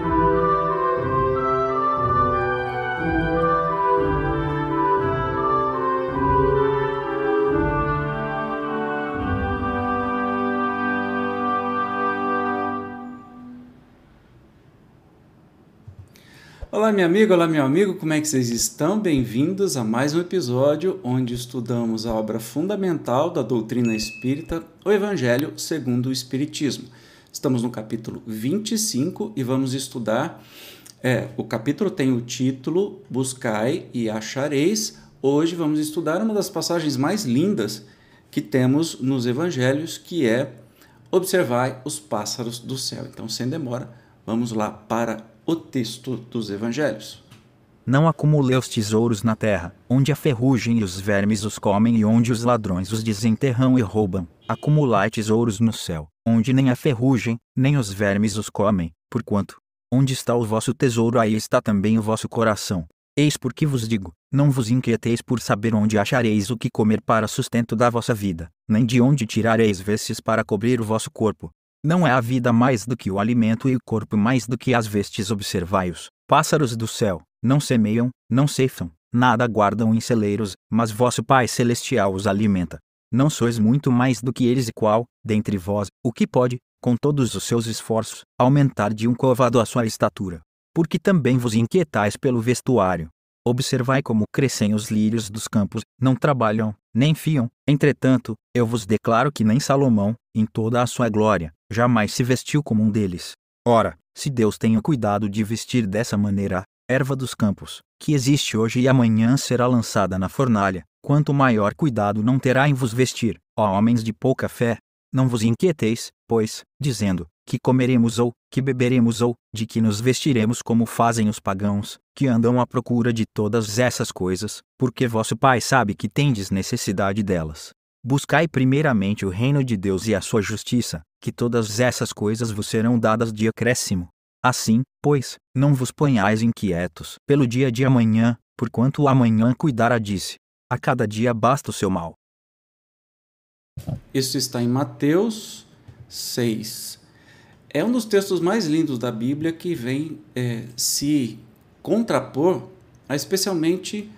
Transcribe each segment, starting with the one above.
Olá, minha amiga, olá, meu amigo, como é que vocês estão? Bem-vindos a mais um episódio onde estudamos a obra fundamental da doutrina espírita, o Evangelho segundo o Espiritismo. Estamos no capítulo 25 e vamos estudar. É, o capítulo tem o título Buscai e Achareis. Hoje vamos estudar uma das passagens mais lindas que temos nos Evangelhos, que é Observai os pássaros do céu. Então, sem demora, vamos lá para o texto dos evangelhos. Não acumulei os tesouros na terra, onde a ferrugem e os vermes os comem e onde os ladrões os desenterram e roubam. Acumulai tesouros no céu, onde nem a ferrugem, nem os vermes os comem, porquanto, onde está o vosso tesouro aí está também o vosso coração. Eis porque vos digo: não vos inquieteis por saber onde achareis o que comer para sustento da vossa vida, nem de onde tirareis vestes para cobrir o vosso corpo. Não é a vida mais do que o alimento e o corpo mais do que as vestes. Observai-os, pássaros do céu, não semeiam, não ceifam, nada guardam em celeiros, mas vosso Pai Celestial os alimenta. Não sois muito mais do que eles e qual, dentre vós, o que pode, com todos os seus esforços, aumentar de um covado a sua estatura. Porque também vos inquietais pelo vestuário. Observai como crescem os lírios dos campos, não trabalham, nem fiam. Entretanto, eu vos declaro que nem Salomão, em toda a sua glória, jamais se vestiu como um deles. Ora, se Deus tem o cuidado de vestir dessa maneira erva dos campos, que existe hoje e amanhã será lançada na fornalha, quanto maior cuidado não terá em vos vestir, ó homens de pouca fé. Não vos inquieteis, pois, dizendo, que comeremos ou que beberemos ou de que nos vestiremos como fazem os pagãos, que andam à procura de todas essas coisas, porque vosso Pai sabe que tendes necessidade delas. Buscai primeiramente o reino de Deus e a sua justiça, que todas essas coisas vos serão dadas de acréscimo. Assim, pois, não vos ponhais inquietos pelo dia de amanhã, porquanto amanhã cuidará disse. A cada dia basta o seu mal. Isso está em Mateus 6. É um dos textos mais lindos da Bíblia que vem é, se contrapor a especialmente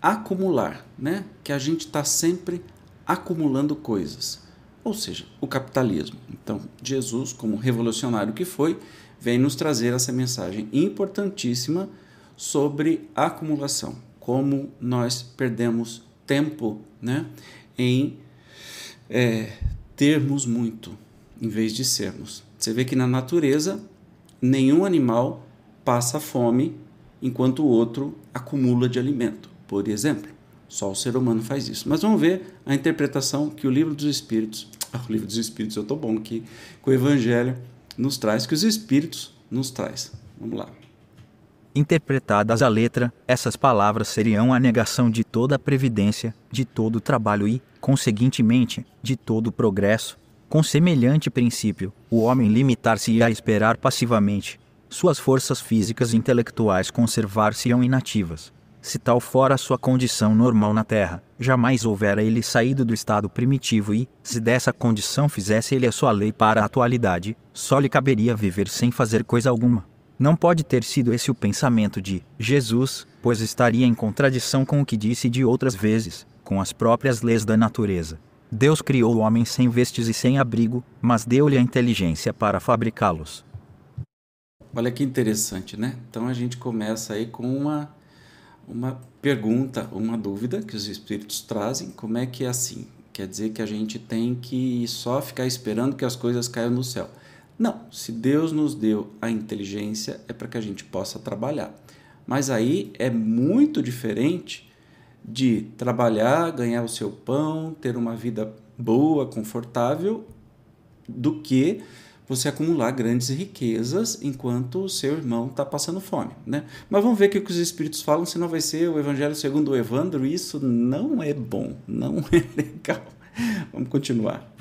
acumular, né? Que a gente está sempre acumulando coisas, ou seja, o capitalismo. Então, Jesus, como revolucionário que foi, vem nos trazer essa mensagem importantíssima sobre acumulação, como nós perdemos tempo né, em é, termos muito em vez de sermos. Você vê que na natureza nenhum animal passa fome enquanto o outro acumula de alimento, por exemplo. Só o ser humano faz isso. Mas vamos ver a interpretação que o livro dos Espíritos, ah, o livro dos Espíritos, eu estou bom aqui, que o Evangelho nos traz, que os Espíritos nos traz. Vamos lá. Interpretadas a letra, essas palavras seriam a negação de toda a previdência, de todo o trabalho e, conseguintemente, de todo o progresso. Com semelhante princípio, o homem limitar-se-ia a esperar passivamente. Suas forças físicas e intelectuais conservar-se-iam inativas se tal fora sua condição normal na Terra, jamais houvera ele saído do estado primitivo e, se dessa condição fizesse ele a sua lei para a atualidade, só lhe caberia viver sem fazer coisa alguma. Não pode ter sido esse o pensamento de Jesus, pois estaria em contradição com o que disse de outras vezes, com as próprias leis da natureza. Deus criou o homem sem vestes e sem abrigo, mas deu-lhe a inteligência para fabricá-los. Olha que interessante, né? Então a gente começa aí com uma uma pergunta, uma dúvida que os espíritos trazem: como é que é assim? Quer dizer que a gente tem que só ficar esperando que as coisas caiam no céu. Não, se Deus nos deu a inteligência é para que a gente possa trabalhar. Mas aí é muito diferente de trabalhar, ganhar o seu pão, ter uma vida boa, confortável, do que você acumular grandes riquezas enquanto o seu irmão está passando fome. Né? Mas vamos ver o que os Espíritos falam, senão vai ser o Evangelho segundo o Evandro, e isso não é bom, não é legal. Vamos continuar.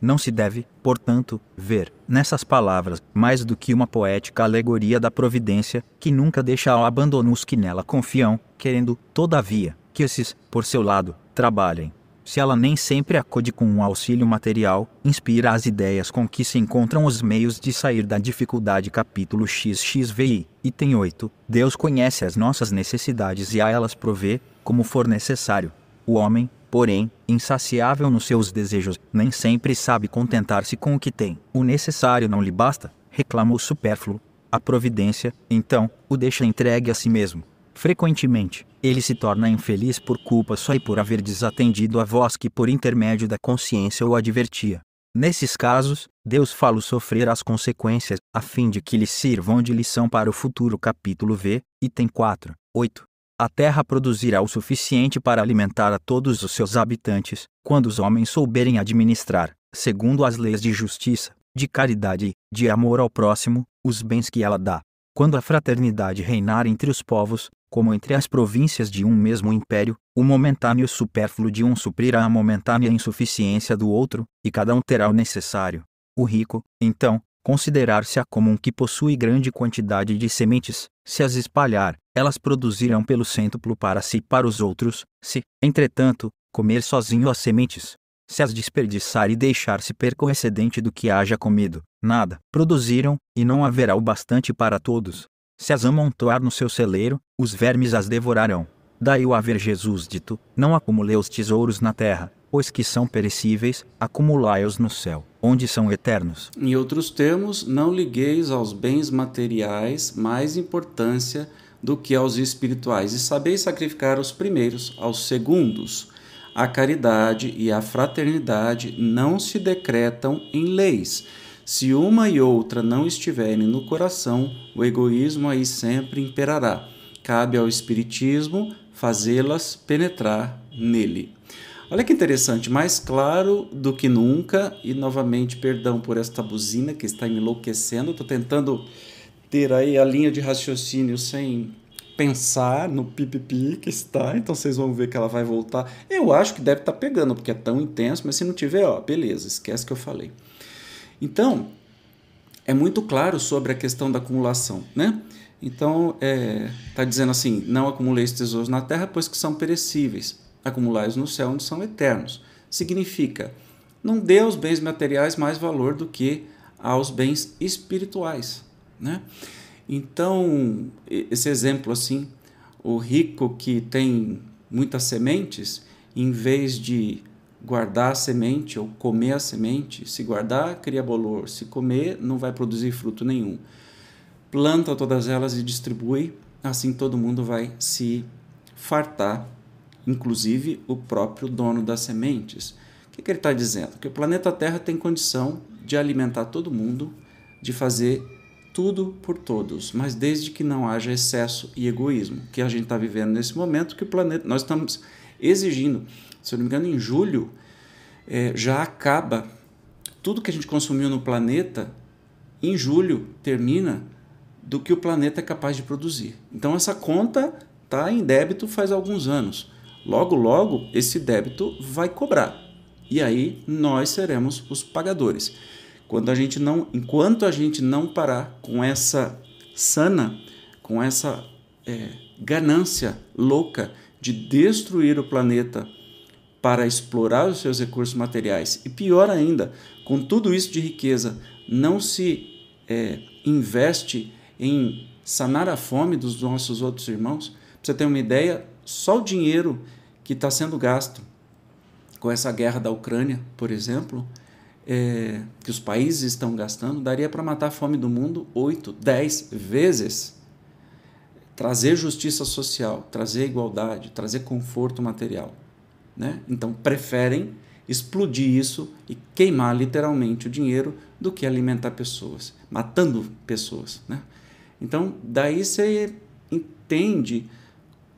Não se deve, portanto, ver, nessas palavras, mais do que uma poética alegoria da providência, que nunca deixa ao abandono os que nela confiam, querendo, todavia, que esses, por seu lado, trabalhem. se ela nem sempre acode com um auxílio material, inspira as ideias com que se encontram os meios de sair da dificuldade. Capítulo XXVI, item 8. Deus conhece as nossas necessidades e a elas provê, como for necessário. O homem, porém, insaciável nos seus desejos, nem sempre sabe contentar-se com o que tem. O necessário não lhe basta, reclama o supérfluo. A providência, então, o deixa entregue a si mesmo. Frequentemente, ele se torna infeliz por culpa só e por haver desatendido a voz que, por intermédio da consciência, o advertia. Nesses casos, Deus fala sofrer as consequências, a fim de que lhe sirvam de lição para o futuro. Capítulo V, item 4, 8. A terra produzirá o suficiente para alimentar a todos os seus habitantes, quando os homens souberem administrar, segundo as leis de justiça, de caridade de amor ao próximo, os bens que ela dá. Quando a fraternidade reinar entre os povos, como entre as províncias de um mesmo império, o momentâneo supérfluo de um suprirá a momentânea insuficiência do outro, e cada um terá o necessário. O rico, então, considerar-se-á como um que possui grande quantidade de sementes, se as espalhar, elas produzirão pelo cêntuplo para si e para os outros, se, entretanto, comer sozinho as sementes, se as desperdiçar e deixar-se perco o excedente do que haja comido, nada produziram, e não haverá o bastante para todos. Se as amontoar no seu celeiro, os vermes as devorarão. Daí o haver Jesus dito: Não acumulei os tesouros na terra, pois que são perecíveis, acumulai-os no céu, onde são eternos. Em outros termos, não ligueis aos bens materiais mais importância do que aos espirituais, e sabeis sacrificar os primeiros aos segundos. A caridade e a fraternidade não se decretam em leis se uma e outra não estiverem no coração, o egoísmo aí sempre imperará. Cabe ao Espiritismo fazê-las penetrar nele. Olha que interessante, mais claro do que nunca, e novamente, perdão por esta buzina que está me enlouquecendo, estou tentando ter aí a linha de raciocínio sem pensar no pipipi que está, então vocês vão ver que ela vai voltar. Eu acho que deve estar tá pegando, porque é tão intenso, mas se não tiver, ó, beleza, esquece que eu falei. Então, é muito claro sobre a questão da acumulação, né? Então, está é, tá dizendo assim: não acumuleis tesouros na terra, pois que são perecíveis, acumulais no céu, onde são eternos. Significa, não dê aos bens materiais mais valor do que aos bens espirituais, né? Então, esse exemplo assim, o rico que tem muitas sementes, em vez de guardar a semente ou comer a semente. Se guardar, cria bolor. Se comer, não vai produzir fruto nenhum. Planta todas elas e distribui, assim todo mundo vai se fartar, inclusive o próprio dono das sementes. O que, que ele está dizendo? Que o planeta Terra tem condição de alimentar todo mundo, de fazer tudo por todos, mas desde que não haja excesso e egoísmo, que a gente está vivendo nesse momento, que o planeta, nós estamos exigindo se eu não me engano, em julho, é, já acaba tudo que a gente consumiu no planeta, em julho termina do que o planeta é capaz de produzir. Então essa conta está em débito faz alguns anos. Logo, logo, esse débito vai cobrar. E aí nós seremos os pagadores. Quando a gente não, enquanto a gente não parar com essa sana, com essa é, ganância louca de destruir o planeta para explorar os seus recursos materiais. E pior ainda, com tudo isso de riqueza, não se é, investe em sanar a fome dos nossos outros irmãos. Você ter uma ideia, só o dinheiro que está sendo gasto com essa guerra da Ucrânia, por exemplo, é, que os países estão gastando, daria para matar a fome do mundo oito, dez vezes. Trazer justiça social, trazer igualdade, trazer conforto material. Né? Então preferem explodir isso e queimar literalmente o dinheiro do que alimentar pessoas, matando pessoas. Né? Então daí você entende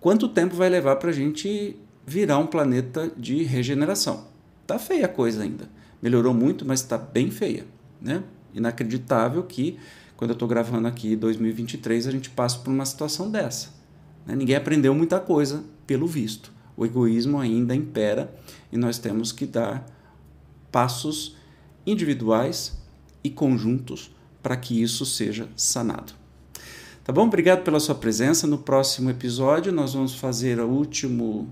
quanto tempo vai levar para a gente virar um planeta de regeneração. Tá feia a coisa ainda. Melhorou muito, mas está bem feia. Né? Inacreditável que, quando eu estou gravando aqui em 2023, a gente passa por uma situação dessa. Né? Ninguém aprendeu muita coisa, pelo visto o egoísmo ainda impera e nós temos que dar passos individuais e conjuntos para que isso seja sanado. Tá bom? Obrigado pela sua presença. No próximo episódio, nós vamos fazer o último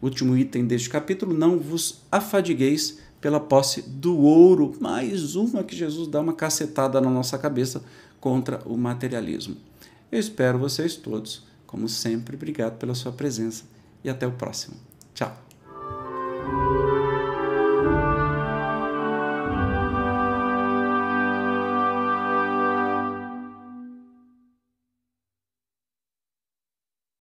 Último item deste capítulo: não vos afadigueis pela posse do ouro. Mais uma que Jesus dá uma cacetada na nossa cabeça contra o materialismo. Eu espero vocês todos. Como sempre, obrigado pela sua presença e até o próximo. Tchau.